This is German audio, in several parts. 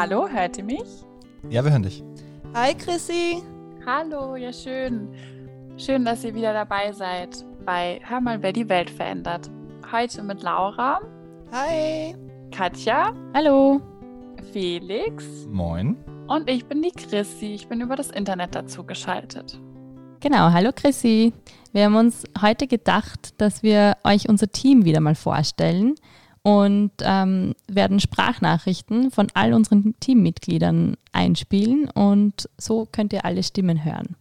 Hallo, hört ihr mich? Ja, wir hören dich. Hi Chrissy. Hallo, ja schön. Schön, dass ihr wieder dabei seid bei Hör mal, wer die Welt verändert. Heute mit Laura. Hi. Katja. Hallo. Felix. Moin. Und ich bin die Chrissy. Ich bin über das Internet dazu geschaltet. Genau, hallo Chrissy. Wir haben uns heute gedacht, dass wir euch unser Team wieder mal vorstellen und ähm, werden Sprachnachrichten von all unseren Teammitgliedern einspielen und so könnt ihr alle Stimmen hören.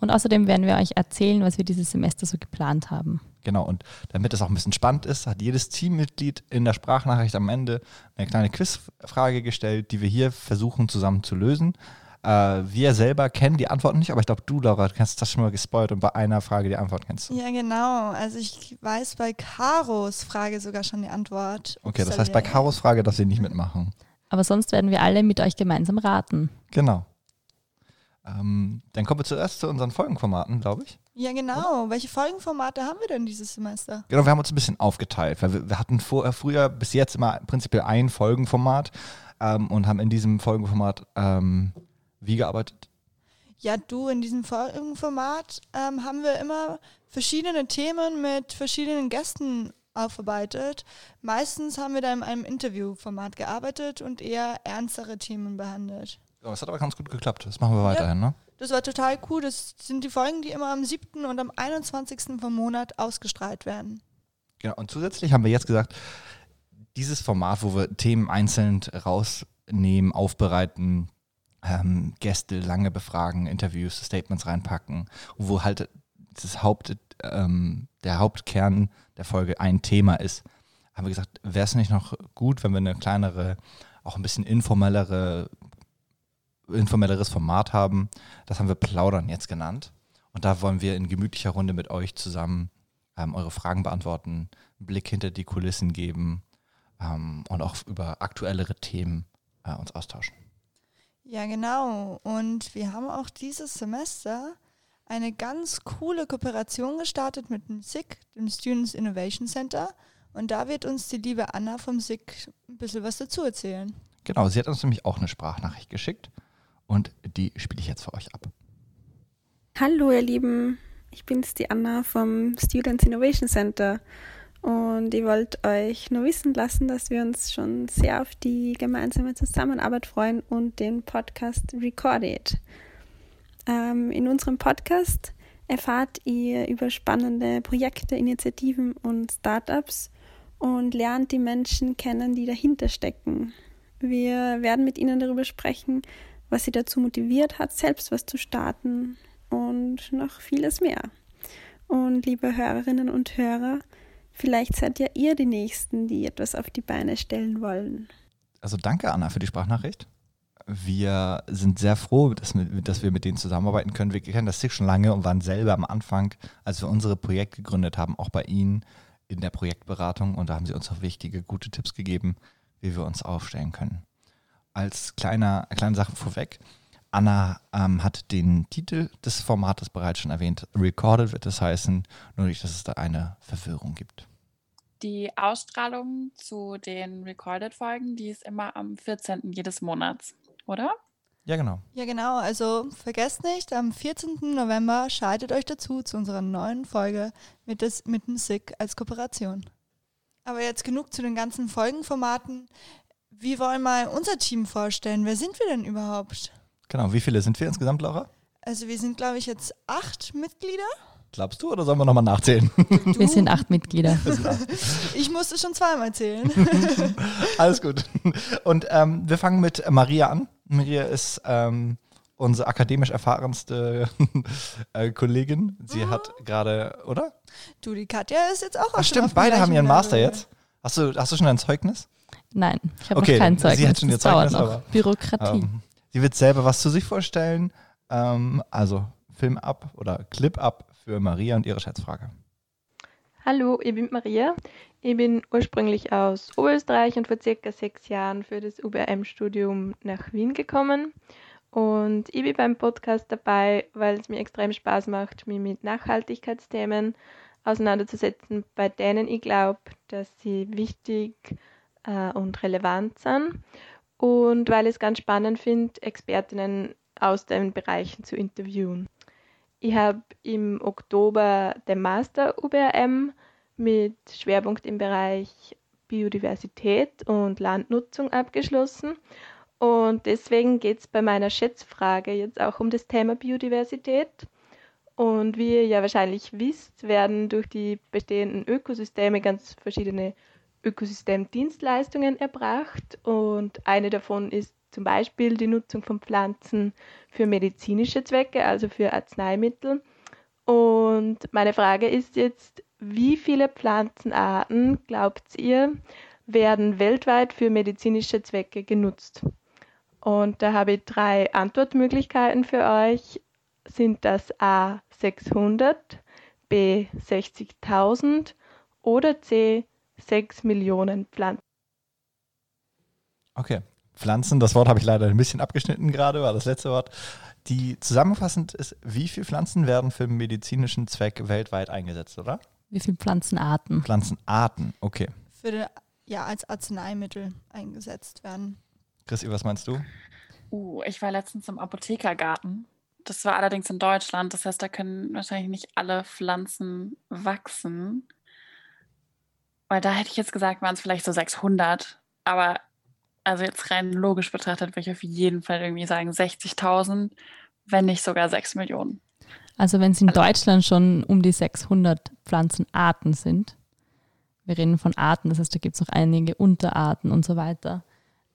Und außerdem werden wir euch erzählen, was wir dieses Semester so geplant haben. Genau, und damit es auch ein bisschen spannend ist, hat jedes Teammitglied in der Sprachnachricht am Ende eine kleine Quizfrage gestellt, die wir hier versuchen zusammen zu lösen. Äh, wir selber kennen die Antworten nicht, aber ich glaube, du, Laura, hast das schon mal gespoilt und bei einer Frage die Antwort kennst du. Ja, genau. Also ich weiß bei Karos Frage sogar schon die Antwort. Okay, das heißt, bei Karos Frage dass sie nicht mitmachen. Aber sonst werden wir alle mit euch gemeinsam raten. Genau. Ähm, dann kommen wir zuerst zu unseren Folgenformaten, glaube ich. Ja, genau. Welche Folgenformate haben wir denn dieses Semester? Genau, wir haben uns ein bisschen aufgeteilt, weil wir, wir hatten vor, früher bis jetzt immer prinzipiell ein Folgenformat ähm, und haben in diesem Folgenformat ähm, wie gearbeitet? Ja, du, in diesem Folgenformat ähm, haben wir immer verschiedene Themen mit verschiedenen Gästen aufarbeitet. Meistens haben wir da in einem Interviewformat gearbeitet und eher ernstere Themen behandelt. Ja, das hat aber ganz gut geklappt. Das machen wir weiterhin, ja. ne? Das war total cool. Das sind die Folgen, die immer am 7. und am 21. vom Monat ausgestrahlt werden. Genau, und zusätzlich haben wir jetzt gesagt, dieses Format, wo wir Themen einzeln rausnehmen, aufbereiten, ähm, Gäste lange befragen, Interviews, Statements reinpacken, wo halt das Haupt, ähm, der Hauptkern der Folge ein Thema ist, haben wir gesagt, wäre es nicht noch gut, wenn wir eine kleinere, auch ein bisschen informellere, informelleres Format haben. Das haben wir Plaudern jetzt genannt. Und da wollen wir in gemütlicher Runde mit euch zusammen ähm, eure Fragen beantworten, einen Blick hinter die Kulissen geben ähm, und auch über aktuellere Themen äh, uns austauschen. Ja, genau. Und wir haben auch dieses Semester eine ganz coole Kooperation gestartet mit dem SIG, dem Students Innovation Center. Und da wird uns die liebe Anna vom SIG ein bisschen was dazu erzählen. Genau, sie hat uns nämlich auch eine Sprachnachricht geschickt und die spiele ich jetzt für euch ab. Hallo ihr Lieben, ich bin's die Anna vom Students Innovation Center und ich wollte euch nur wissen lassen, dass wir uns schon sehr auf die gemeinsame Zusammenarbeit freuen und den Podcast Recorded. Ähm, in unserem Podcast erfahrt ihr über spannende Projekte, Initiativen und Startups und lernt die Menschen kennen, die dahinter stecken. Wir werden mit ihnen darüber sprechen, was sie dazu motiviert hat, selbst was zu starten und noch vieles mehr. Und liebe Hörerinnen und Hörer, Vielleicht seid ja ihr die Nächsten, die etwas auf die Beine stellen wollen. Also danke, Anna, für die Sprachnachricht. Wir sind sehr froh, dass wir, mit denen zusammenarbeiten können. Wir kennen das SIG schon lange und waren selber am Anfang, als wir unsere Projekte gegründet haben, auch bei Ihnen in der Projektberatung. Und da haben Sie uns auch wichtige, gute Tipps gegeben, wie wir uns aufstellen können. Als kleiner, kleine Sache vorweg, Anna ähm, hat den Titel des Formates bereits schon erwähnt. Recorded wird es heißen, nur nicht, dass es da eine Verwirrung gibt. Die Ausstrahlung zu den Recorded-Folgen, die ist immer am 14. jedes Monats, oder? Ja, genau. Ja, genau. Also vergesst nicht, am 14. November schaltet euch dazu zu unserer neuen Folge mit, des, mit dem SIG als Kooperation. Aber jetzt genug zu den ganzen Folgenformaten. Wir wollen mal unser Team vorstellen. Wer sind wir denn überhaupt? Genau, wie viele sind wir insgesamt, Laura? Also wir sind, glaube ich, jetzt acht Mitglieder. Glaubst du oder sollen wir nochmal nachzählen? Du? Wir sind acht Mitglieder. ich musste schon zweimal zählen. Alles gut. Und ähm, wir fangen mit Maria an. Maria ist ähm, unsere akademisch erfahrenste äh, Kollegin. Sie mhm. hat gerade, oder? Du, die Katja ist jetzt auch. Ach, stimmt, beide haben ihren Master jetzt. Hast du, hast du schon ein Zeugnis? Nein, ich habe okay, noch kein Zeugnis. Sie hat schon ihr Zeugnis, noch. aber Bürokratie. Ähm, Sie wird selber was zu sich vorstellen. Ähm, also Film ab oder Clip ab für Maria und ihre Schätzfrage. Hallo, ich bin Maria. Ich bin ursprünglich aus Oberösterreich und vor circa sechs Jahren für das UBM-Studium nach Wien gekommen. Und ich bin beim Podcast dabei, weil es mir extrem Spaß macht, mich mit Nachhaltigkeitsthemen auseinanderzusetzen, bei denen ich glaube, dass sie wichtig äh, und relevant sind. Und weil ich es ganz spannend finde, Expertinnen aus den Bereichen zu interviewen. Ich habe im Oktober den Master UBRM mit Schwerpunkt im Bereich Biodiversität und Landnutzung abgeschlossen. Und deswegen geht es bei meiner Schätzfrage jetzt auch um das Thema Biodiversität. Und wie ihr ja wahrscheinlich wisst, werden durch die bestehenden Ökosysteme ganz verschiedene Ökosystemdienstleistungen erbracht. Und eine davon ist zum Beispiel die Nutzung von Pflanzen für medizinische Zwecke, also für Arzneimittel. Und meine Frage ist jetzt, wie viele Pflanzenarten, glaubt ihr, werden weltweit für medizinische Zwecke genutzt? Und da habe ich drei Antwortmöglichkeiten für euch. Sind das A 600, B 60.000 oder C 6 Millionen Pflanzen? Okay. Pflanzen, das Wort habe ich leider ein bisschen abgeschnitten gerade, war das letzte Wort. Die zusammenfassend ist, wie viele Pflanzen werden für medizinischen Zweck weltweit eingesetzt, oder? Wie viele Pflanzenarten? Pflanzenarten, okay. Für den, ja, als Arzneimittel eingesetzt werden. Chrissy, was meinst du? Uh, ich war letztens im Apothekergarten. Das war allerdings in Deutschland. Das heißt, da können wahrscheinlich nicht alle Pflanzen wachsen. Weil da hätte ich jetzt gesagt, waren es vielleicht so 600. Aber also jetzt rein logisch betrachtet würde ich auf jeden Fall irgendwie sagen 60.000, wenn nicht sogar 6 Millionen. Also wenn es in Deutschland schon um die 600 Pflanzenarten sind, wir reden von Arten, das heißt, da gibt es noch einige Unterarten und so weiter,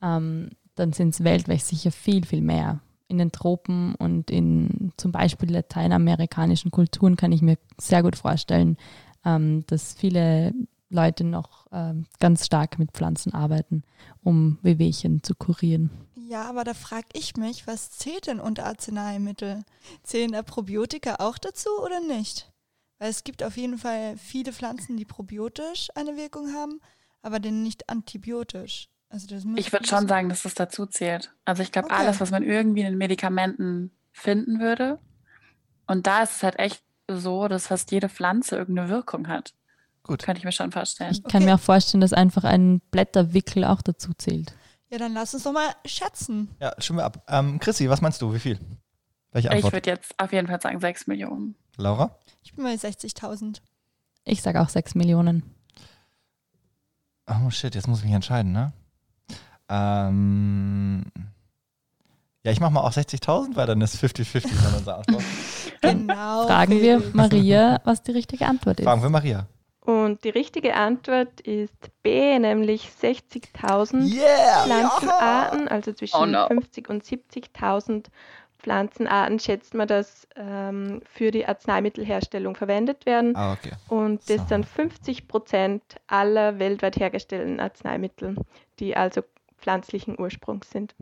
ähm, dann sind es weltweit sicher viel, viel mehr. In den Tropen und in zum Beispiel lateinamerikanischen Kulturen kann ich mir sehr gut vorstellen, ähm, dass viele Leute noch ähm, ganz stark mit Pflanzen arbeiten, um Wehwehchen zu kurieren. Ja, aber da frage ich mich, was zählt denn unter Arzneimittel? Zählen da Probiotika auch dazu oder nicht? Weil es gibt auf jeden Fall viele Pflanzen, die probiotisch eine Wirkung haben, aber denn nicht antibiotisch. Also das ich würde schon sagen, dass das dazu zählt. Also ich glaube, Okay. alles, was man irgendwie in den Medikamenten finden würde. Und da ist es halt echt so, dass fast jede Pflanze irgendeine Wirkung hat. Gut. Könnte ich mir schon vorstellen. Ich kann Okay. mir auch vorstellen, dass einfach ein Blätterwickel auch dazu zählt. Ja, dann lass uns doch mal schätzen. Ja, stimmen wir ab. Ähm, Chrissy, was meinst du? Wie viel? Welche Ich Antwort? würde jetzt auf jeden Fall sagen 6 Millionen. Laura? Ich bin bei 60.000. Ich sage auch 6 Millionen. Oh shit, jetzt muss ich mich entscheiden, ne? Ähm, ja, ich mache mal auch 60.000, weil dann ist 50-50 von unserer Antwort. Genau. Fragen wir. Maria, was die richtige Antwort ist. Fragen wir Maria. Und die richtige Antwort ist B, nämlich 60.000 Yeah! Pflanzenarten, also zwischen Oh no. 50 und 70.000 Pflanzenarten schätzt man, dass ähm, für die Arzneimittelherstellung verwendet werden. Ah, okay. Und das So. sind 50 Prozent aller weltweit hergestellten Arzneimittel, die also pflanzlichen Ursprungs sind.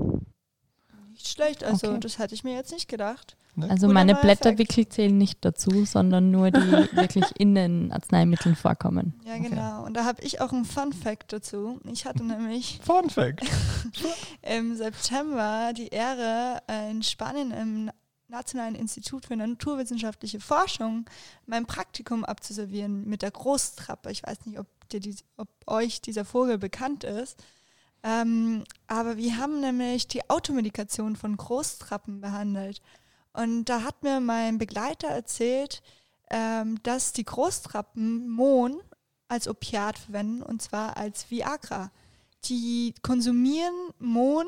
Nicht schlecht, also Okay. das hatte ich mir jetzt nicht gedacht. Also Guter meine. Blätterwickel zählen nicht dazu, sondern nur die wirklich in den Arzneimitteln vorkommen. Ja, Okay. genau. Und da habe ich auch einen Fun Fact dazu. Ich hatte nämlich Fun Fact. im September die Ehre, äh, in Spanien im Nationalen Institut für naturwissenschaftliche Forschung mein Praktikum abzuservieren mit der Großtrappe. Ich weiß nicht, ob, dir die, ob euch dieser Vogel bekannt ist. Ähm, aber wir haben nämlich die Automedikation von Großtrappen behandelt. Und da hat mir mein Begleiter erzählt, ähm, dass die Großtrappen Mohn als Opiat verwenden, und zwar als Viagra. Die konsumieren Mohn,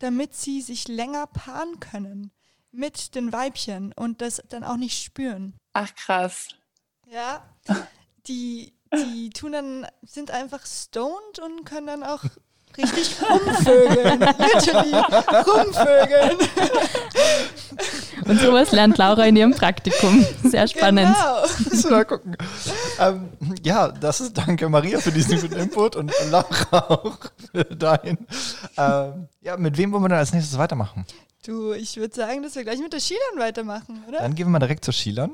damit sie sich länger paaren können mit den Weibchen und das dann auch nicht spüren. Ach krass. Ja, die, die tun dann, sind einfach stoned und können dann auch richtig rumvögeln. Literally rumvögeln. Und sowas lernt Laura in ihrem Praktikum. Sehr spannend. Genau. Müssen wir mal gucken. Ähm, ja, das ist danke Maria für diesen guten Input und Laura auch für deinen. Ähm, ja, mit wem wollen wir dann als nächstes weitermachen? Du, ich würde sagen, dass wir gleich mit der Skilern weitermachen, oder? Dann gehen wir mal direkt zu Schielern.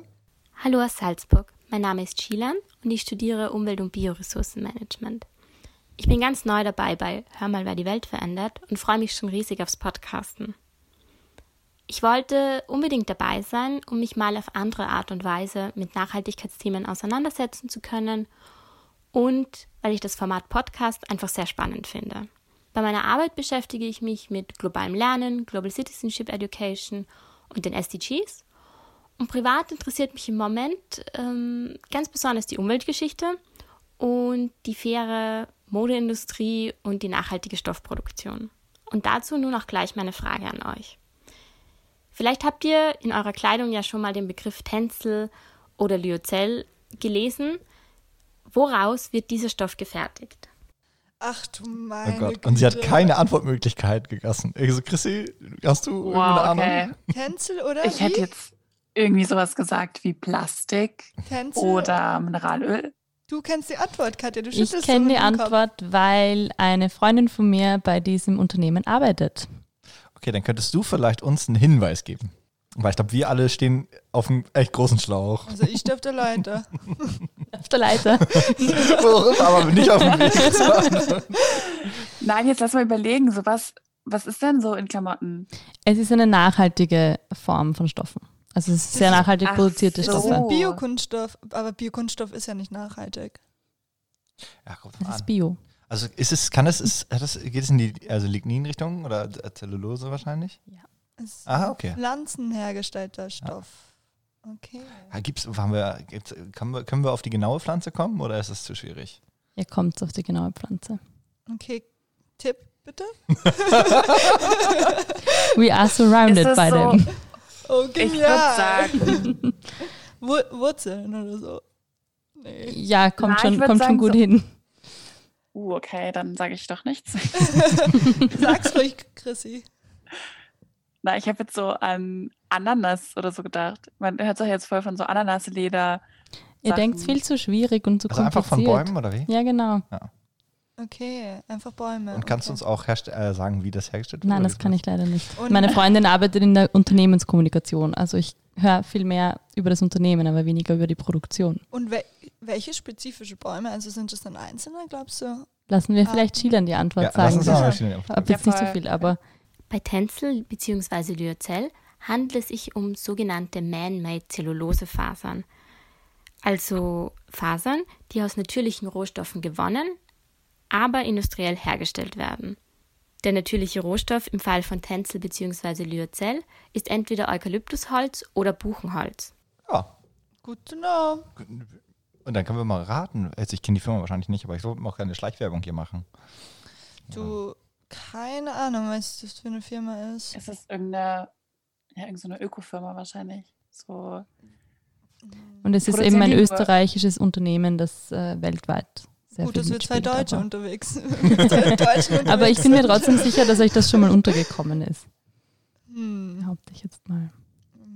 Hallo aus Salzburg. Mein Name ist Shilan und ich studiere Umwelt- und Bioressourcenmanagement. Ich bin ganz neu dabei bei Hör mal, wer die Welt verändert und freue mich schon riesig aufs Podcasten. Ich wollte unbedingt dabei sein, um mich mal auf andere Art und Weise mit Nachhaltigkeitsthemen auseinandersetzen zu können und weil ich das Format Podcast einfach sehr spannend finde. Bei meiner Arbeit beschäftige ich mich mit globalem Lernen, Global Citizenship Education und den SDGs. Und privat interessiert mich im Moment ähm, ganz besonders die Umweltgeschichte und die faire Modeindustrie und die nachhaltige Stoffproduktion. Und dazu nun auch gleich meine Frage an euch. Vielleicht habt ihr in eurer Kleidung ja schon mal den Begriff Tencel oder Lyocell gelesen. Woraus wird dieser Stoff gefertigt? Ach du meine Oh Gott. Güte. Und sie hat keine Antwortmöglichkeit gegessen. Also, Chrissy, hast du Wow, irgendeine okay. Ahnung? Tencel oder Ich wie? hätte jetzt irgendwie sowas gesagt wie Plastik Tencel. oder Mineralöl. Du kennst die Antwort, Katja. Du Ich schüttelst kenne so die. Antwort, weil eine Freundin von mir bei diesem Unternehmen arbeitet. Okay, dann könntest du vielleicht uns einen Hinweis geben. Weil ich glaube, wir alle stehen auf einem echt großen Schlauch. Also ich stehe auf der Leiter. Auf der Leiter. Aber nicht auf dem Weg. Nein, jetzt lass mal überlegen, so was, was ist denn so in Klamotten? es ist eine nachhaltige Form von Stoffen. Also es ist sehr nachhaltig Ach produzierte so. Das ist Stoffe. ein Biokunststoff, aber Biokunststoff ist ja nicht nachhaltig. Ja, kommt Das drauf ist an. Bio. Also ist es, kann es, ist, hat das, geht es in die also Lignin-Richtung oder Zellulose wahrscheinlich? Es ist Aha, ein okay. pflanzenhergestellter Stoff. Okay. Ja, gibt's, haben wir, gibt's, können, wir, können wir auf die genaue Pflanze kommen oder ist es zu schwierig? Hier kommt es auf die genaue Pflanze. Okay. Tipp, bitte? We are surrounded by so- them. Oh, Ich würde genial. sagen, Wur Wurzeln oder so. Nee. Ja, kommt Na, schon, kommt schon gut so- hin. uh, okay, dann sage ich doch nichts. Sag's ruhig, Chrissy. Na, ich habe jetzt so an Ananas oder so gedacht. Man hört doch jetzt voll von so Ananasleder. Ihr denkt viel zu schwierig und zu Also einfach von kompliziert. Bäumen oder wie? Ja, genau. Okay, einfach Bäume. Und kannst du okay. uns auch herst- äh, sagen, wie das hergestellt wird? Nein, das kann ich leider nicht. Und- Meine Freundin arbeitet in der Unternehmenskommunikation. Also ich höre viel mehr über das Unternehmen, aber weniger über die Produktion. Und wel welche spezifische Bäume? Also sind das dann einzelne, glaubst du? Lassen wir Ah. vielleicht Schilan die Antwort Ja, lass sagen. uns mal Ja. Antworten. habe jetzt Ja, nicht so viel, aber Bei Tencel bzw. Lyocell handelt es sich um sogenannte Man-Made Zellulosefasern. Also Fasern, die aus natürlichen Rohstoffen gewonnen, aber industriell hergestellt werden. Der natürliche Rohstoff im Fall von Tencel bzw. Lyocell ist entweder Eukalyptusholz oder Buchenholz. Ja. Good to know. Und dann können wir mal raten. Also ich kenne die Firma wahrscheinlich nicht, aber ich wollte auch keine Schleichwerbung hier machen. Du, keine Ahnung, was das für eine Firma ist. Es ist irgendeine, ja, irgendeine Ökofirma wahrscheinlich. So, und es ist eben ein österreichisches Unternehmen, das äh, weltweit sehr Gut, viel dass wir zwei Deutsche aber- unterwegs unterwegs Aber ich bin mir sind. trotzdem sicher, dass euch das schon mal untergekommen ist. Hm, Behaupte ich jetzt mal.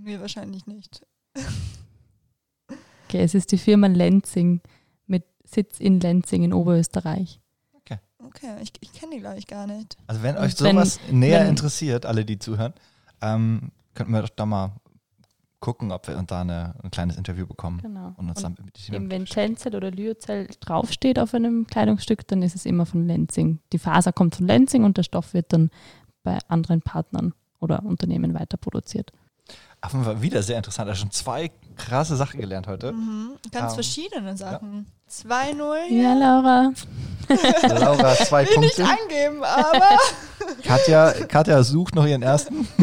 mir wahrscheinlich nicht. Okay, es ist die Firma Lenzing mit Sitz in Lenzing in Oberösterreich. Okay, ich, ich kenne die, glaube ich, gar nicht. Also wenn Und euch wenn- sowas näher wenn- interessiert, alle, die zuhören, ähm, könnten wir doch da mal gucken, ob wir da eine, ein kleines Interview bekommen Genau. und uns Und dann mit dem eben wenn Tencel oder Lyocell draufsteht auf einem Kleidungsstück, dann ist es immer von Lenzing. Die Faser kommt von Lenzing und der Stoff wird dann bei anderen Partnern oder Unternehmen weiter produziert. Auf jeden Fall wieder sehr interessant. Also schon zwei krasse Sachen gelernt heute. Mhm. Ganz Ähm, verschiedene Sachen. 2-0 hier. Ja, Laura. Laura, zwei Will nicht Punkte. angeben, aber Katja, Katja sucht noch ihren ersten.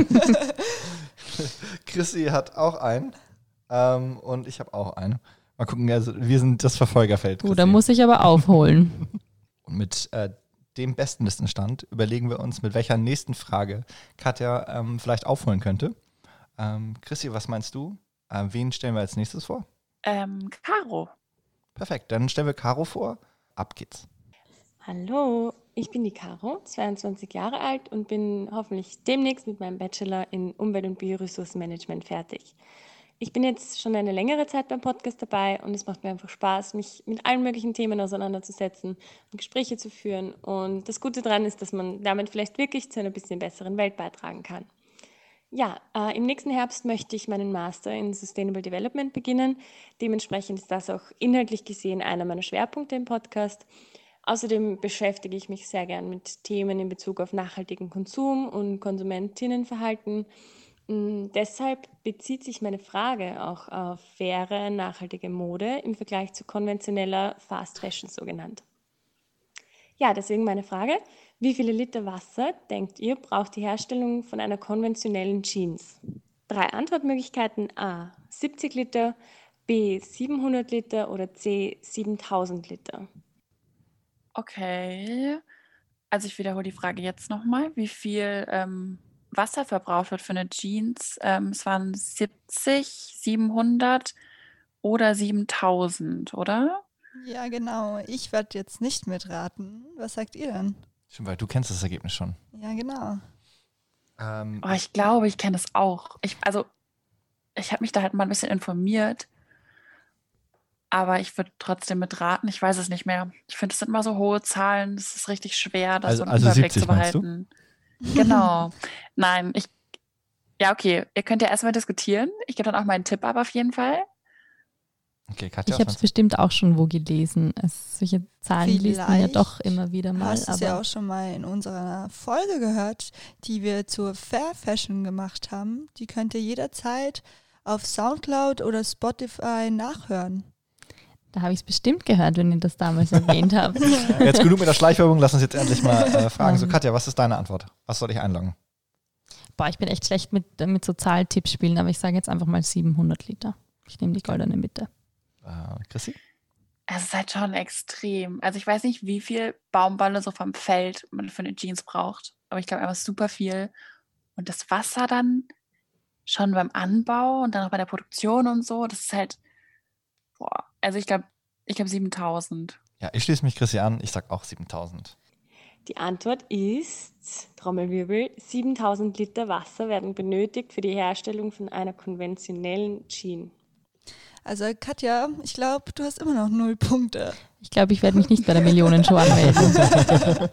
Chrissy hat auch einen. Ähm, und ich habe auch einen. Mal gucken, also wir sind das Verfolgerfeld. Gut, da muss ich aber aufholen. Und mit äh, dem besten Listenstand überlegen wir uns, mit welcher nächsten Frage Katja ähm, vielleicht aufholen könnte. Ähm, Chrissy, was meinst du? Äh, wen stellen wir als nächstes vor? ähm, Caro. Perfekt, dann stellen wir Caro vor. Ab geht's. Hallo, ich bin die Caro, 22 Jahre alt und bin hoffentlich demnächst mit meinem Bachelor in Umwelt- und Bioressourcenmanagement fertig. Ich bin jetzt schon eine längere Zeit beim Podcast dabei und es macht mir einfach Spaß, mich mit allen möglichen Themen auseinanderzusetzen und Gespräche zu führen. Und das Gute daran ist, dass man damit vielleicht wirklich zu einer bisschen besseren Welt beitragen kann. Ja, äh, im nächsten Herbst möchte ich meinen Master in Sustainable Development beginnen. Dementsprechend ist das auch inhaltlich gesehen einer meiner Schwerpunkte im Podcast. Außerdem beschäftige ich mich sehr gern mit Themen in Bezug auf nachhaltigen Konsum und Konsumentinnenverhalten. Mm, Deshalb bezieht sich meine Frage auch auf faire, nachhaltige Mode im Vergleich zu konventioneller Fast Fashion so genannt. Ja, deswegen meine Frage, Wie viele Liter Wasser, denkt ihr, braucht die Herstellung von einer konventionellen Jeans? Drei Antwortmöglichkeiten. A. 70 Liter, B. 700 Liter oder C. 7000 Liter. Okay. Also ich wiederhole die Frage jetzt nochmal. Wie viel ähm, Wasser verbraucht wird für eine Jeans? Ähm, es waren 70, 700 oder 7000, oder? Ja, genau. Ich werde jetzt nicht mitraten. Was sagt ihr denn? Stimmt, weil du kennst das Ergebnis schon. Ja, genau. Ähm, Oh, ich glaube, ich kenne das auch. Ich, also, ich habe mich da halt mal ein bisschen informiert. Aber ich würde trotzdem mitraten. Ich weiß es nicht mehr. Ich finde, es sind immer so hohe Zahlen. Es ist richtig schwer, das Also- so einen also Überblick 70 zu behalten. Genau. Nein, ich. Ja, okay. Ihr könnt ja erstmal diskutieren. Ich gebe dann auch meinen Tipp ab auf jeden Fall. okay, Katja, Ich habe es bestimmt auch schon wo gelesen. Es, solche Zahlen liest man ja Vielleicht doch immer wieder mal. Hast du es ja Aber auch schon mal in unserer Folge gehört, die wir zur Fair Fashion gemacht haben. Die könnt ihr jederzeit auf Soundcloud oder Spotify nachhören. Da habe ich es bestimmt gehört, wenn ihr das damals erwähnt habt. Jetzt genug mit der Schleichwerbung, lass uns jetzt endlich mal äh, fragen. So. Katja, was ist deine Antwort? Was soll ich einloggen? Boah, ich bin echt schlecht mit, mit so Zahltippspielen, aber ich sage jetzt einfach mal 700 Liter. Ich nehme die goldene Mitte. Äh, Chrissy? Es ist halt schon extrem. Also ich weiß nicht, wie viel Baumwolle so vom Feld man für eine Jeans braucht. Aber ich glaube einfach super viel. Und das Wasser dann schon beim Anbau und dann auch bei der Produktion und so, das ist halt, boah, also ich glaube, ich glaube 7000. Ja, ich schließe mich Chrissy an. Ich sag auch 7000. Die Antwort ist, Trommelwirbel, 7000 Liter Wasser werden benötigt für die Herstellung von einer konventionellen Jeans. Also Katja, ich glaube, du hast immer noch null Punkte. Ich glaube, ich werde mich nicht bei der Millionenshow anmelden.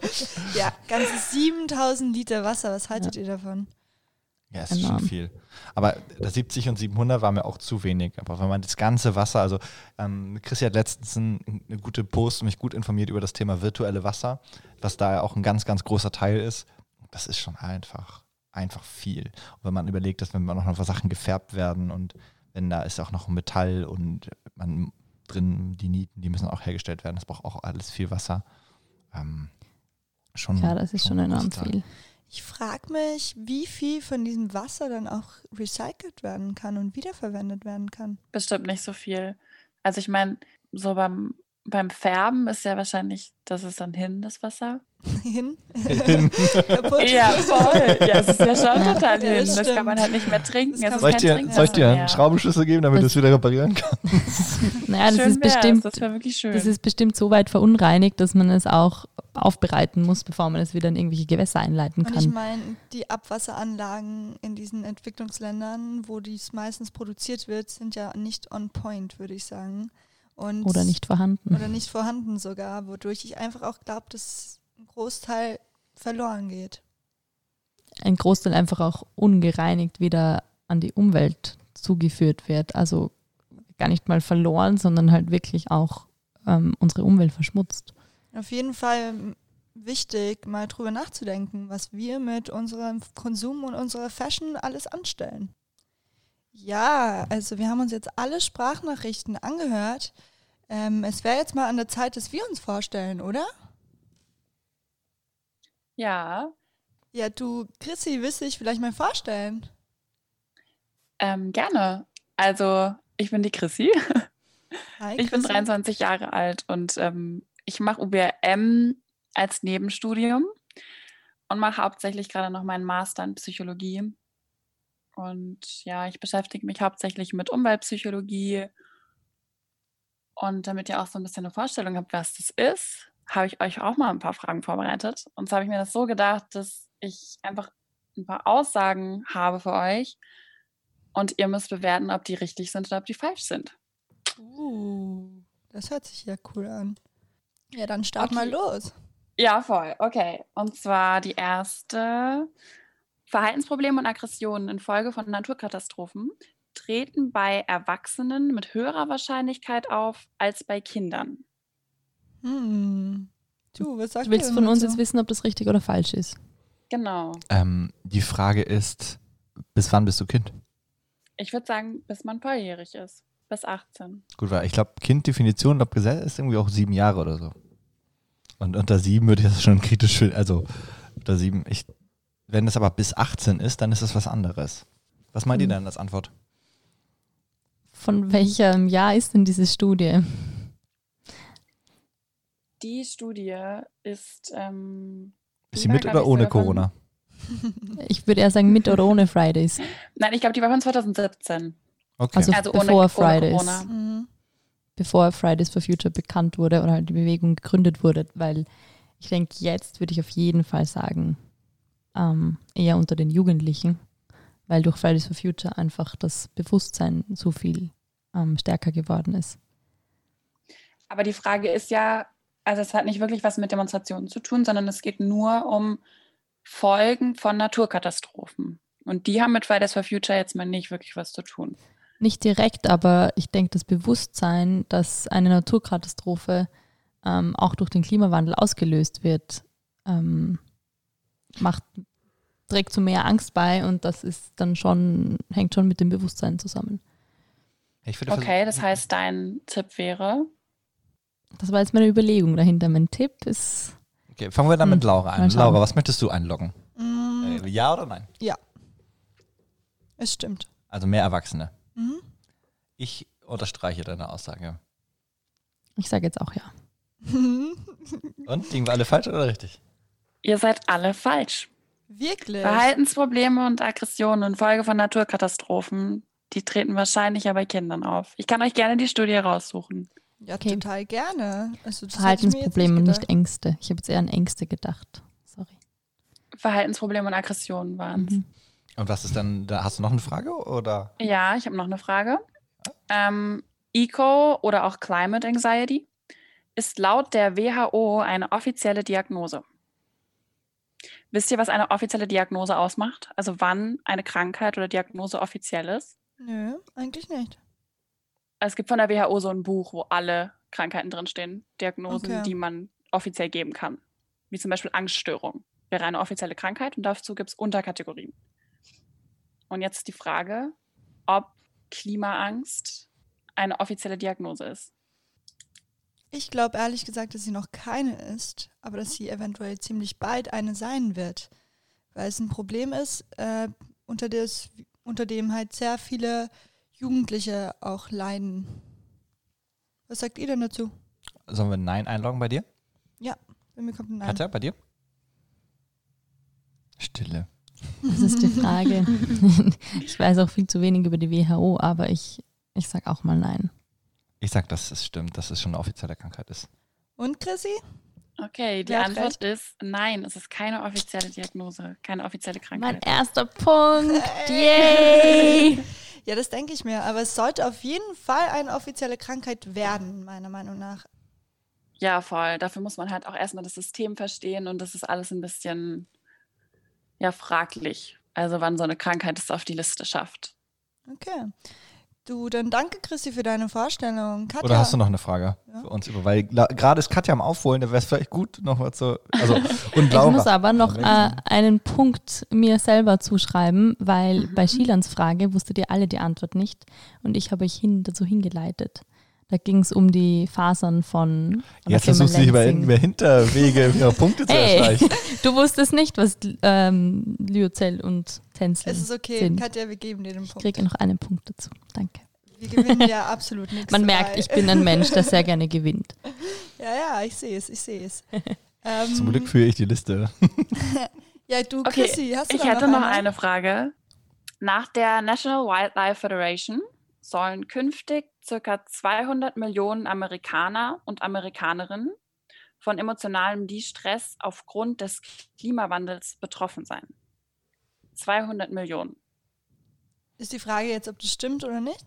Ja, ganze 7000 Liter Wasser. Was haltet ihr davon? Ja, es ist schon Enorm. viel. Aber das 70 und 700 war mir auch zu wenig. Aber wenn man das ganze Wasser, also ähm, Chrissy hat letztens ein, eine gute Post, mich gut informiert über das Thema virtuelle Wasser, was da ja auch ein ganz, ganz großer Teil ist. Das ist schon einfach, einfach viel. Und wenn man überlegt, dass wenn man noch Sachen gefärbt werden und wenn da ist auch noch Metall und man drin, die Nieten, die müssen auch hergestellt werden, das braucht auch alles viel Wasser. Ähm, schon, Ja, das ist schon ein enorm viel. Ich frage mich, wie viel von diesem Wasser dann auch recycelt werden kann und wiederverwendet werden kann. Bestimmt nicht so viel. Also ich meine, so beim, beim Färben ist ja wahrscheinlich, das ist dann hin, das Wasser. Hin? Kaputt. Ja, voll. Ja, es ist ja schon total Ja, hin. das Das, kann man halt nicht mehr trinken. Kann Soll ich dir, soll ich dir einen. Schraubenschlüssel geben, damit du es wieder reparieren kannst? Naja, das Schön ist bestimmt, Das wäre wirklich schön. das ist bestimmt so weit verunreinigt, dass man es auch aufbereiten muss, bevor man es wieder in irgendwelche Gewässer einleiten Und ich kann. meine, die Abwasseranlagen in diesen Entwicklungsländern, wo dies meistens produziert wird, sind ja nicht on point, würde ich sagen. Und Oder nicht vorhanden. Oder nicht vorhanden sogar, wodurch ich einfach auch glaube, dass ein Großteil verloren geht. Ein Großteil einfach auch ungereinigt wieder an die Umwelt zugeführt wird. Also gar nicht mal verloren, sondern halt wirklich auch ähm, unsere Umwelt verschmutzt. Auf jeden Fall wichtig, mal drüber nachzudenken, was wir mit unserem Konsum und unserer Fashion alles anstellen. Ja, also wir haben uns jetzt alle Sprachnachrichten angehört. Ähm, es wäre jetzt mal an der Zeit, dass wir uns vorstellen, oder? ja, Ja, du, Chrissy, willst du dich vielleicht mal vorstellen? ähm, gerne. Also, ich bin die Chrissy. Hi, Ich bin Chrissy. 23 Jahre alt und ähm, ich mache UBM als Nebenstudium und mache hauptsächlich gerade noch meinen Master in Psychologie. Und ja, ich beschäftige mich hauptsächlich mit Umweltpsychologie. Und damit ihr auch so ein bisschen eine Vorstellung habt, was das ist, habe ich euch auch mal ein paar Fragen vorbereitet. Und zwar habe ich mir das so gedacht, dass ich einfach ein paar Aussagen habe für euch und ihr müsst bewerten, ob die richtig sind oder ob die falsch sind. Uh, das hört sich ja cool an. Ja, dann start mal Okay. los. Ja, voll. Okay. Und zwar die erste. Verhaltensprobleme und Aggressionen infolge von Naturkatastrophen treten bei Erwachsenen mit höherer Wahrscheinlichkeit auf als bei Kindern. Hm. Du, was sagst Du willst von uns dazu? jetzt wissen, ob das richtig oder falsch ist. Genau. Ähm, die Frage ist, bis wann bist du Kind? Ich würde sagen, bis man volljährig ist. Bis 18. Gut, weil ich glaube, Kinddefinition, glaube Gesetz ist irgendwie auch sieben Jahre oder so. Und unter sieben würde ich das schon kritisch finden. Also unter sieben. Ich, wenn es aber bis 18 ist, dann ist es was anderes. Was meint ihr Hm. denn als Antwort? Von welchem Jahr ist denn diese Studie? Die Studie ist. Ähm, Ist sie mit oder ich, ohne sogar von- Corona? Ich würde eher sagen mit oder ohne Fridays. Nein, ich glaube, die war von 2017. Okay. Also, Also ohne- bevor ohne Fridays, Corona. Mhm. bevor Fridays for Future bekannt wurde oder halt die Bewegung gegründet wurde, weil ich denke, jetzt würde ich auf jeden Fall sagen, ähm, eher unter den Jugendlichen, weil durch Fridays for Future einfach das Bewusstsein so viel ähm, stärker geworden ist. Aber die Frage ist ja, also es hat nicht wirklich was mit Demonstrationen zu tun, sondern es geht nur um Folgen von Naturkatastrophen. Und die haben mit Fridays for Future jetzt mal nicht wirklich was zu tun. Nicht direkt, aber ich denke, das Bewusstsein, dass eine Naturkatastrophe ähm, auch durch den Klimawandel ausgelöst wird, ähm, macht, trägt zu mehr Angst bei und das ist dann schon, hängt schon mit dem Bewusstsein zusammen. Ich würde Okay, das heißt, dein Tipp wäre, Das war jetzt meine Überlegung dahinter. Mein Tipp ist, Okay, fangen wir dann mit Hm, Laura an. Laura, was möchtest du einloggen? Mm, Äh, ja oder nein? es stimmt. Also mehr Erwachsene. Mhm. Ich unterstreiche deine Aussage. ich sage jetzt auch ja. Und liegen wir alle falsch oder richtig? ihr seid alle falsch. Wirklich? Verhaltensprobleme und Aggressionen infolge von Naturkatastrophen, die treten wahrscheinlich ja bei Kindern auf. Ich kann euch gerne die Studie raussuchen. Ja, Okay. total gerne. Also, Verhaltensprobleme und nicht. Ängste. Ich habe jetzt eher an Ängste gedacht. Sorry. Verhaltensprobleme und Aggressionen waren es. Mhm. Und was ist dann, da hast du noch eine Frage oder? Ja, ich habe noch eine Frage. Ähm, Eco oder auch Climate Anxiety ist laut der WHO eine offizielle Diagnose. Wisst ihr, was eine offizielle Diagnose ausmacht? Also wann eine Krankheit oder Diagnose offiziell ist? Nö, eigentlich nicht. Es gibt von der WHO so ein Buch, wo alle Krankheiten drinstehen, Diagnosen, Okay. die man offiziell geben kann. Wie zum Beispiel Angststörung wäre eine offizielle Krankheit und dazu gibt es Unterkategorien. Und jetzt die Frage, ob Klimaangst eine offizielle Diagnose ist. Ich glaube ehrlich gesagt, dass sie noch keine ist, aber dass sie eventuell ziemlich bald eine sein wird. Weil es ein Problem ist, äh, unter, des, unter dem halt sehr viele Jugendliche auch leiden. Was sagt ihr denn dazu? Sollen wir Nein einloggen bei dir? Bei mir kommt ein Nein. Katja, bei dir? Stille. Das ist die Frage. ich weiß auch viel zu wenig über die WHO, aber ich, ich sage auch mal nein. Ich sag, dass es stimmt, dass es schon eine offizielle Krankheit ist. Und Chrissy? Okay, die hat Antwort recht? ist nein, es ist keine offizielle Diagnose, keine offizielle Mein Krankheit. erster Punkt. Yay! Ja, das denke ich mir. Aber es sollte auf jeden Fall eine offizielle Krankheit werden, meiner Meinung nach. Ja, voll. Dafür muss man halt auch erstmal das System verstehen und das ist alles ein bisschen ja fraglich. Also wann so eine Krankheit es auf die Liste schafft. Okay. Du, dann danke Chrissy für deine Vorstellung. Katja, Oder hast du noch eine Frage Ja. für uns über? Weil gerade ist Katja am Aufholen, da wäre es vielleicht gut, noch mal zu. Also, und Ich Laura. muss aber noch äh, einen Punkt mir selber zuschreiben, weil Mhm. bei Schilans Frage wusstet ihr alle die Antwort nicht und ich habe euch hin, dazu hingeleitet. Da ging es um die Fasern von. Jetzt versuchst du dich über, über Hinterwege ihre Punkte zu Hey, erschleichen. du wusstest nicht, was ähm, Lyocell und Tänzel es ist okay, sind. Katja, wir geben dir den Ich Punkt. kriege noch einen Punkt dazu. Danke. Wir gewinnen ja absolut nichts. Man dabei. merkt, ich bin ein Mensch, der sehr gerne gewinnt. Ja, ja, ich sehe es, ich sehe es. Ähm, Zum Glück führe ich die Liste. Ja, du, Okay, Chrissy, hast du Ich hätte noch eine? eine Frage. Nach der National Wildlife Federation sollen künftig ca. 200 Millionen Amerikaner und Amerikanerinnen von emotionalem Distress aufgrund des Klimawandels betroffen sein. 200 Millionen. Ist die Frage jetzt, ob das stimmt oder nicht?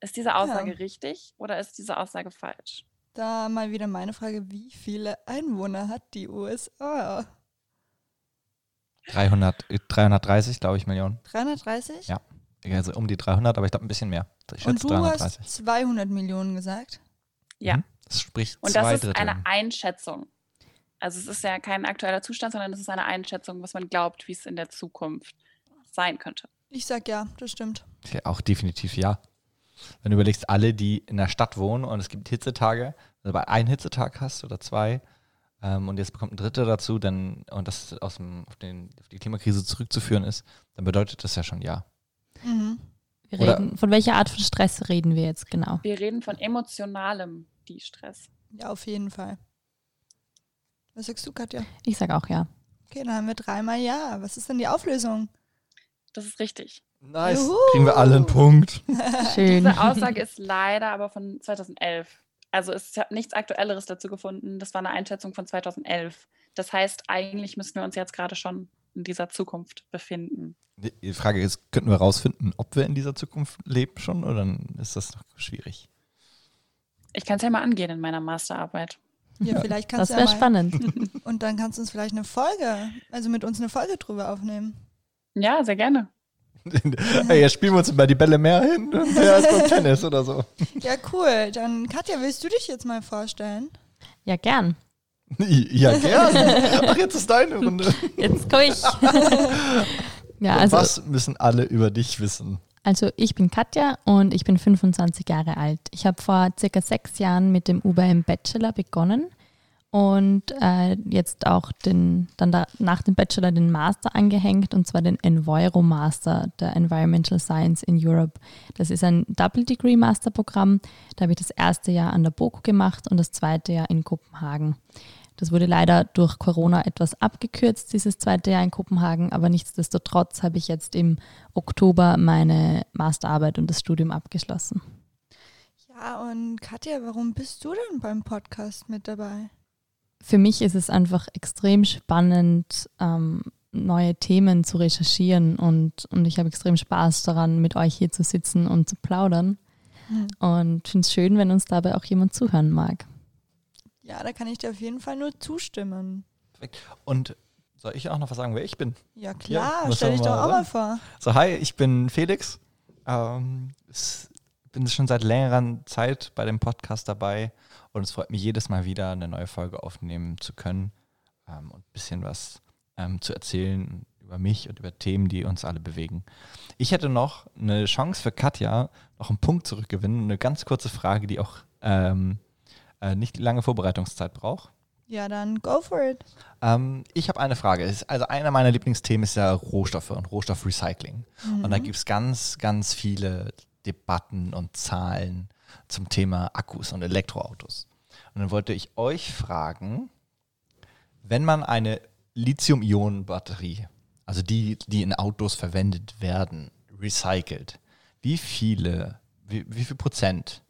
Ist diese Aussage Ja. richtig oder ist diese Aussage falsch? Da mal wieder meine Frage, wie viele Einwohner hat die USA? 300, 330, glaube ich, Millionen. 330? Ja. Also um die 300, aber ich glaube ein bisschen mehr. Ich Und du 330. hast 200 Millionen gesagt? Ja. Mhm. Das spricht Und zwei das ist Drittel. eine Einschätzung. Also es ist ja kein aktueller Zustand, sondern es ist eine Einschätzung, was man glaubt, wie es in der Zukunft sein könnte. Ich sag ja, das stimmt. Ja, auch definitiv ja. Wenn du überlegst, alle, die in der Stadt wohnen und es gibt Hitzetage, wenn du bei einen Hitzetag hast oder zwei ähm, und jetzt bekommt ein Dritter dazu, dann und das aus dem, auf, den, auf die Klimakrise zurückzuführen ist, dann bedeutet das ja schon ja. Mhm. Wir Oder- reden, von welcher Art von Stress reden wir jetzt genau? Wir reden von emotionalem Die-Stress. Ja, auf jeden Fall. Was sagst du, Katja? Ich sage auch ja. Okay, dann haben wir dreimal Ja. Was ist denn die Auflösung? Das ist richtig. Nice. Juhu. Kriegen wir alle einen Punkt. Schön. Diese Aussage ist leider aber von 2011. Also es- ich habe nichts Aktuelleres dazu gefunden. Das war eine Einschätzung von 2011. Das heißt, eigentlich müssen wir uns jetzt gerade schon in dieser Zukunft befinden. Die Frage ist, könnten wir rausfinden, ob wir in dieser Zukunft leben schon oder ist das noch schwierig? Ich kann es ja mal angehen in meiner Masterarbeit. Ja, vielleicht Das kannst du wäre ja spannend. Und dann kannst du uns vielleicht eine Folge, also mit uns eine Folge drüber aufnehmen. Ja, sehr gerne. hey, jetzt spielen wir uns mal die Bälle mehr hin. Mehr als beim Tennis oder so. Ja, cool. Dann, Katja, willst du dich jetzt mal vorstellen? Ja, gern. Ja, gern. Ach, jetzt ist deine Runde. Jetzt komme ich. ja, also, Was müssen alle über dich wissen? also ich bin Katja und ich bin 25 Jahre alt. Ich habe vor circa sechs Jahren mit dem UBM Bachelor begonnen und äh, jetzt auch den, dann da, nach dem Bachelor den Master angehängt und zwar den Enviro Master der Environmental Science in Europe. Das ist ein Double Degree Masterprogramm. Da habe ich das erste Jahr an der BOKU gemacht und das zweite Jahr in Kopenhagen. Das wurde leider durch Corona etwas abgekürzt, dieses zweite Jahr in Kopenhagen, aber nichtsdestotrotz habe ich jetzt im Oktober meine Masterarbeit und das Studium abgeschlossen. Ja, und Katja, warum bist du denn beim Podcast mit dabei? Für mich ist es einfach extrem spannend, ähm, neue Themen zu recherchieren und, und ich habe extrem Spaß daran, mit euch hier zu sitzen und zu plaudern. Hm. Und finde es schön, wenn uns dabei auch jemand zuhören mag. Ja, da kann ich dir auf jeden Fall nur zustimmen. Und soll ich auch noch was sagen, wer ich bin? Ja, klar, was stell dich doch auch mal vor. So, hi, ich bin Felix. Ähm, bin schon seit längerer Zeit bei dem Podcast dabei und es freut mich jedes Mal wieder, eine neue Folge aufnehmen zu können ähm, und ein bisschen was ähm, zu erzählen über mich und über Themen, die uns alle bewegen. Ich hätte noch eine Chance für Katja, noch einen Punkt zurückgewinnen. Eine ganz kurze Frage, die auch ähm, äh, nicht lange Vorbereitungszeit braucht. Ja, dann go for it. Ähm, ich habe eine Frage. Also einer meiner Lieblingsthemen ist ja Rohstoffe und Rohstoffrecycling. Und da gibt es ganz, ganz viele Debatten und Zahlen zum Thema Akkus und Elektroautos. Und dann wollte ich euch fragen, wenn man eine Lithium-Ionen-Batterie, also die, die in Autos verwendet werden, recycelt, wie viele, wie, wie viel Prozent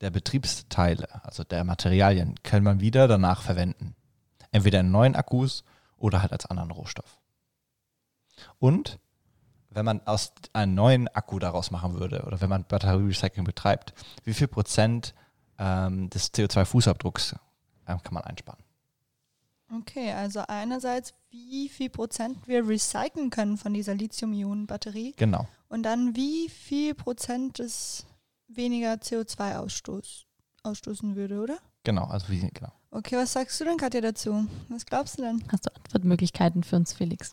der Betriebsteile, also der Materialien, kann man wieder danach verwenden? Entweder in neuen Akkus oder halt als anderen Rohstoff. Und wenn man aus einem neuen Akku daraus machen würde oder wenn man Batterierecycling betreibt, wie viel Prozent ähm, des CO2-Fußabdrucks ähm, kann man einsparen? Okay, also einerseits, wie viel Prozent wir recyceln können von dieser Lithium-Ionen-Batterie Genau. und dann wie viel Prozent es weniger CO2 ausstoß, ausstoßen würde, oder? Genau, also wie, genau. Okay, was sagst du denn, Katja, dazu? Was glaubst du denn? Hast du Antwortmöglichkeiten für uns, Felix?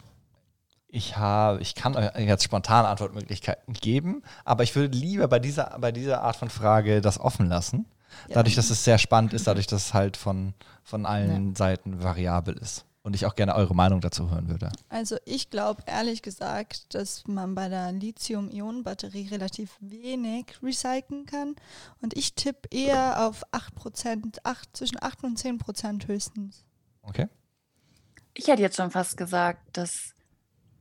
Ich habe, ich kann euch jetzt spontan Antwortmöglichkeiten geben, aber ich würde lieber bei dieser, bei dieser Art von Frage das offen lassen. Ja. Dadurch, dass es sehr spannend ist, dadurch, dass es halt von, von allen Seiten variabel ist. Und ich auch gerne eure Meinung dazu hören würde. Also ich glaube ehrlich gesagt, dass man bei der Lithium-Ionen-Batterie relativ wenig recyceln kann. Und ich tippe eher auf 8%, 8, zwischen 8 und 10% höchstens. Okay? Ich hätte jetzt schon fast gesagt, dass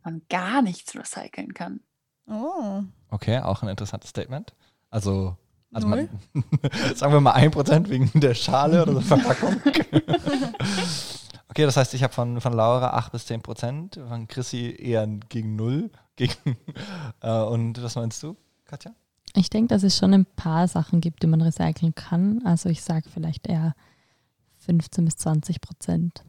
man gar nichts recyceln kann. Oh, Okay, auch ein interessantes Statement. Also, also man, sagen wir mal 1% wegen der Schale oder der Verpackung. okay, das heißt, ich habe von, von Laura 8 bis 10%, von Chrissy eher gegen 0. Gegen, äh, und was meinst du, Katja? Ich denke, dass es schon ein paar Sachen gibt, die man recyceln kann. Also ich sage vielleicht eher 15 bis 20 Prozent.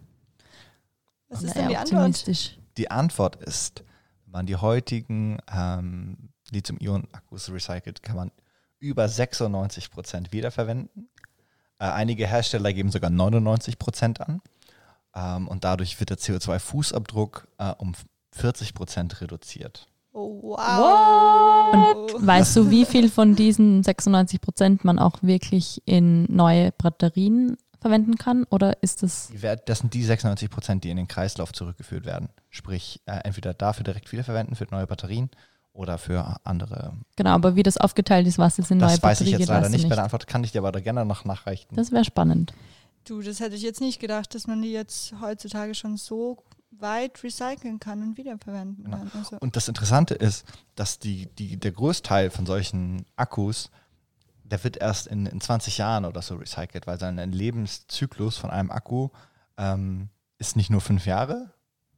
was Oder ist denn eher die Antwort? Die Die Antwort ist, wenn man die heutigen ähm, Lithium-Ionen-Akkus recycelt, kann man über 96 Prozent wiederverwenden. Äh, einige Hersteller geben sogar 99 Prozent an. Ähm, und dadurch wird der CO2-Fußabdruck äh, um 40 Prozent reduziert. Oh, wow. Und weißt du, wie viel von diesen 96 Prozent man auch wirklich in neue Batterien verwenden kann? Oder ist das. Das sind die 96 Prozent, die in den Kreislauf zurückgeführt werden. Sprich, äh, entweder dafür direkt wiederverwenden für neue Batterien oder für andere. Genau, aber wie das aufgeteilt ist, was jetzt in neue Das weiß Batterie ich jetzt geht, leider nicht. Bei der Antwort kann ich dir aber da gerne noch nachreichen. Das wäre spannend. Du, das hätte ich jetzt nicht gedacht, dass man die jetzt heutzutage schon so weit recyceln kann und wiederverwenden Genau. kann. Also, Und das Interessante ist, dass die, die, der Großteil von solchen Akkus, der wird erst in, in 20 Jahren oder so recycelt, weil sein Lebenszyklus von einem Akku ähm, ist nicht nur fünf Jahre,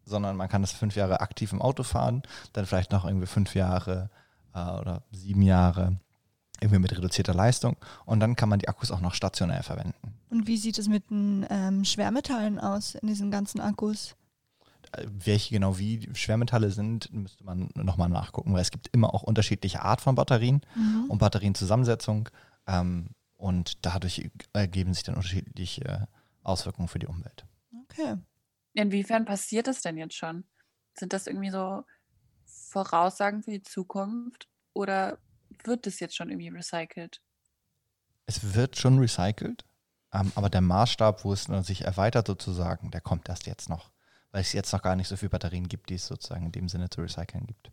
sondern man kann das fünf Jahre aktiv im Auto fahren, dann vielleicht noch irgendwie fünf Jahre äh, oder sieben Jahre irgendwie mit reduzierter Leistung und dann kann man die Akkus auch noch stationär verwenden. Und wie sieht es mit den ähm, Schwermetallen aus in diesen ganzen Akkus? Äh, Welche genau wie Schwermetalle sind, müsste man nochmal nachgucken, weil es gibt immer auch unterschiedliche Art von Batterien. Mhm. und Batterienzusammensetzung. Ähm, und dadurch ergeben sich dann unterschiedliche Auswirkungen für die Umwelt. Okay. Inwiefern passiert das denn jetzt schon? Sind das irgendwie so Voraussagen für die Zukunft oder wird das jetzt schon irgendwie recycelt? Es wird schon recycelt, ähm, aber der Maßstab, wo es sich erweitert sozusagen, der kommt erst jetzt noch. Weil es jetzt noch gar nicht so viele Batterien gibt, die es sozusagen in dem Sinne zu recyceln gibt.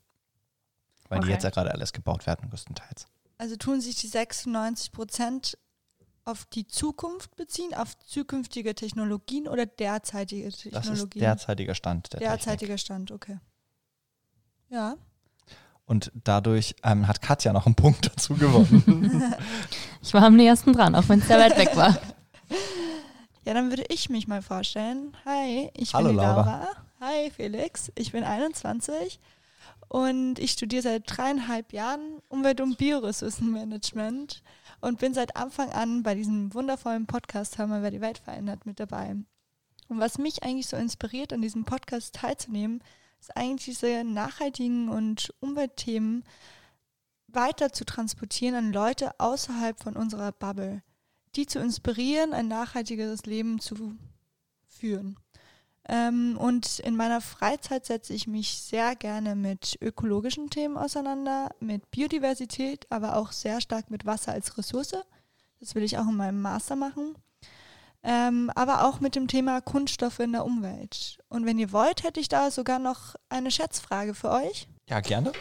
Weil die Okay. jetzt ja gerade alles gebaut werden, größtenteils. Also tun sich die 96 Prozent auf die Zukunft beziehen, auf zukünftige Technologien oder derzeitige Das ist Technologien? derzeitiger Stand der Technik. Derzeitiger Stand, okay. Ja. Und dadurch ähm, hat Katja noch einen Punkt dazu gewonnen. Ich war am nächsten dran, auch wenn es sehr weit weg war. Ja, dann würde ich mich mal vorstellen. Hi, ich Hallo, bin die Laura. Laura. Hi Felix, ich bin 21 und ich studiere seit dreieinhalb Jahren Umwelt- und Bioressourcenmanagement und bin seit Anfang an bei diesem wundervollen Podcast Hör mal, wer die Welt verändert mit dabei. Und was mich eigentlich so inspiriert, an diesem Podcast teilzunehmen, ist eigentlich diese nachhaltigen und Umweltthemen weiter zu transportieren an Leute außerhalb von unserer Bubble die zu inspirieren, ein nachhaltigeres Leben zu führen. Ähm, und in meiner Freizeit setze ich mich sehr gerne mit ökologischen Themen auseinander, mit Biodiversität, aber auch sehr stark mit Wasser als Ressource. Das will ich auch in meinem Master machen. Ähm, aber auch mit dem Thema Kunststoffe in der Umwelt. Und wenn ihr wollt, hätte ich da sogar noch eine Schätzfrage für euch. ja, gerne.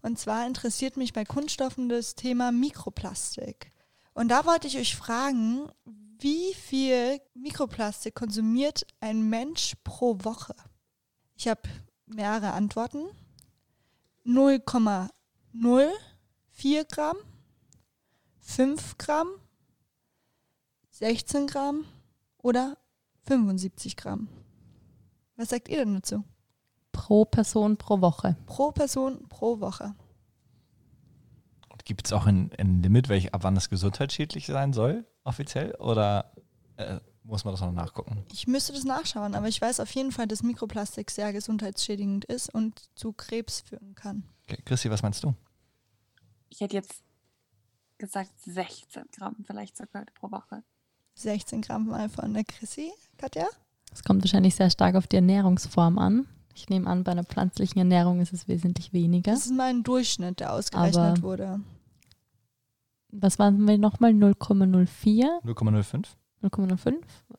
Und zwar interessiert mich bei Kunststoffen das Thema Mikroplastik. Und da wollte ich euch fragen, wie viel Mikroplastik konsumiert ein Mensch pro Woche? Ich habe mehrere Antworten. 0,04 Gramm, 5 Gramm, 16 Gramm oder 75 Gramm. Was sagt ihr denn dazu? Pro Person pro Woche. Pro Person pro Woche. Gibt es auch ein, ein Limit, welch, ab wann das gesundheitsschädlich sein soll, offiziell? Oder äh, muss man das noch nachgucken? Ich müsste das nachschauen, aber ich weiß auf jeden Fall, dass Mikroplastik sehr gesundheitsschädigend ist und zu Krebs führen kann. Okay. Christi, was meinst du? Ich hätte jetzt gesagt 16 Gramm vielleicht sogar pro Woche. 16 Gramm mal von der Chrissy, Katja? Es kommt wahrscheinlich sehr stark auf die Ernährungsform an. Ich nehme an, bei einer pflanzlichen Ernährung ist es wesentlich weniger. Das ist mal ein Durchschnitt, der ausgerechnet Aber- wurde. Was waren wir nochmal? 0,04? 0,05? 0,05?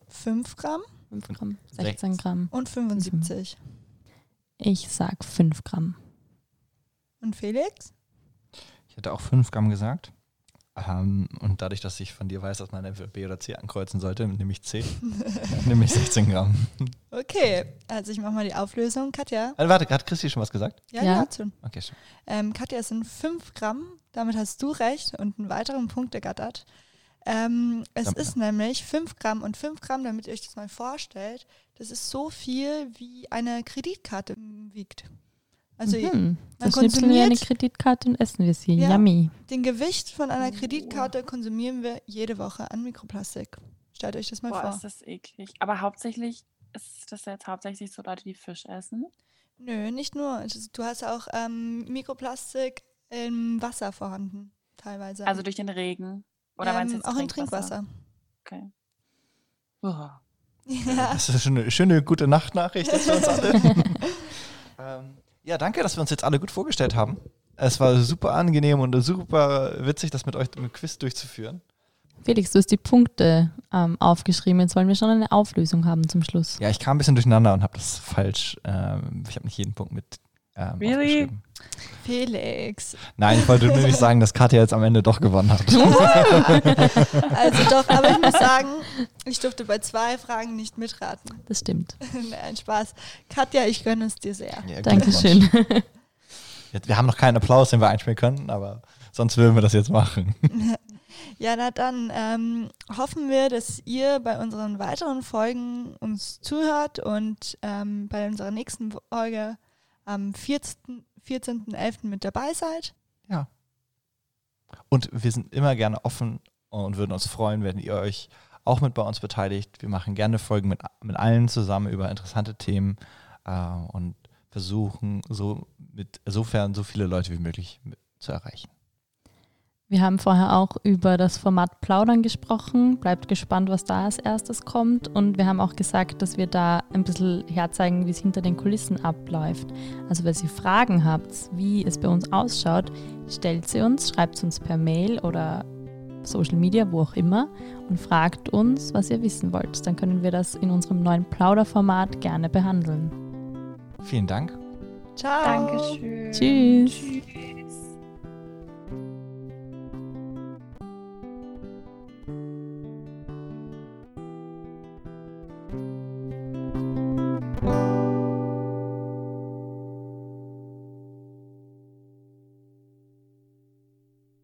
5 Gramm 5 Gramm? 16 Gramm. und 75. Ich sag 5 Gramm. Und Felix? Ich hätte auch 5 Gramm gesagt. Ähm, und dadurch, dass ich von dir weiß, dass man entweder B oder C ankreuzen sollte, nehme ich C. nehme ich 16 Gramm. Okay, also ich mache mal die Auflösung. Katja? Also, warte, hat Christi schon was gesagt? Ja, Ja. ja. hat schon. Okay, schon. Ähm, Katja, es sind 5 Gramm. Damit hast du recht und einen weiteren Punkt ergattert. Ähm, es Danke. ist nämlich 5 Gramm und 5 Gramm, damit ihr euch das mal vorstellt, das ist so viel, wie eine Kreditkarte wiegt. Also mhm. Dann schnipseln wir eine Kreditkarte und essen wir sie. Ja. Yummy. den Gewicht von einer Kreditkarte konsumieren wir jede Woche an Mikroplastik. Stellt euch das mal Boah, vor. ist das eklig. Aber hauptsächlich ist das jetzt hauptsächlich so Leute, die Fisch essen. Nö, nicht nur. Du hast auch ähm, Mikroplastik im Wasser vorhanden, teilweise. Also durch den Regen. Oder meinst du ähm, jetzt auch im Trinkwasser. Okay. Ja. Das ist schon eine schöne, gute Nachtnachricht jetzt für uns alle. ähm, Ja, danke, dass wir uns jetzt alle gut vorgestellt haben. Es war super angenehm und super witzig, das mit euch im Quiz durchzuführen. Felix, du hast die Punkte ähm, aufgeschrieben. Jetzt wollen wir schon eine Auflösung haben zum Schluss. Ja, ich kam ein bisschen durcheinander und habe das falsch. Ähm, ich habe nicht jeden Punkt mit ähm, Really? Felix. Nein, ich wollte nur nicht sagen, dass Katja jetzt am Ende doch gewonnen hat. Also doch, aber ich muss sagen, ich durfte bei zwei Fragen nicht mitraten. Das stimmt. Nein, Spaß. Katja, ich gönne es dir sehr. Ja, Dankeschön. Wir haben noch keinen Applaus, den wir einspielen können, aber sonst würden wir das jetzt machen. Ja, na dann ähm, hoffen wir, dass ihr bei unseren weiteren Folgen uns zuhört und ähm, bei unserer nächsten Folge am 14. 14.11. mit dabei seid. Ja. Und wir sind immer gerne offen und würden uns freuen, wenn ihr euch auch mit bei uns beteiligt. Wir machen gerne Folgen mit, mit allen zusammen über interessante Themen äh, und versuchen so mit sofern so viele Leute wie möglich mit, zu erreichen. Wir haben vorher auch über das Format Plaudern gesprochen. Bleibt gespannt, was da als erstes kommt. Und wir haben auch gesagt, dass wir da ein bisschen herzeigen, wie es hinter den Kulissen abläuft. Also, wenn ihr Fragen habt, wie es bei uns ausschaut, stellt sie uns, schreibt sie uns per Mail oder Social Media, wo auch immer, und fragt uns, was ihr wissen wollt. Dann können wir das in unserem neuen Plauderformat gerne behandeln. Vielen Dank. Ciao. Dankeschön. Tschüss. Tschüss.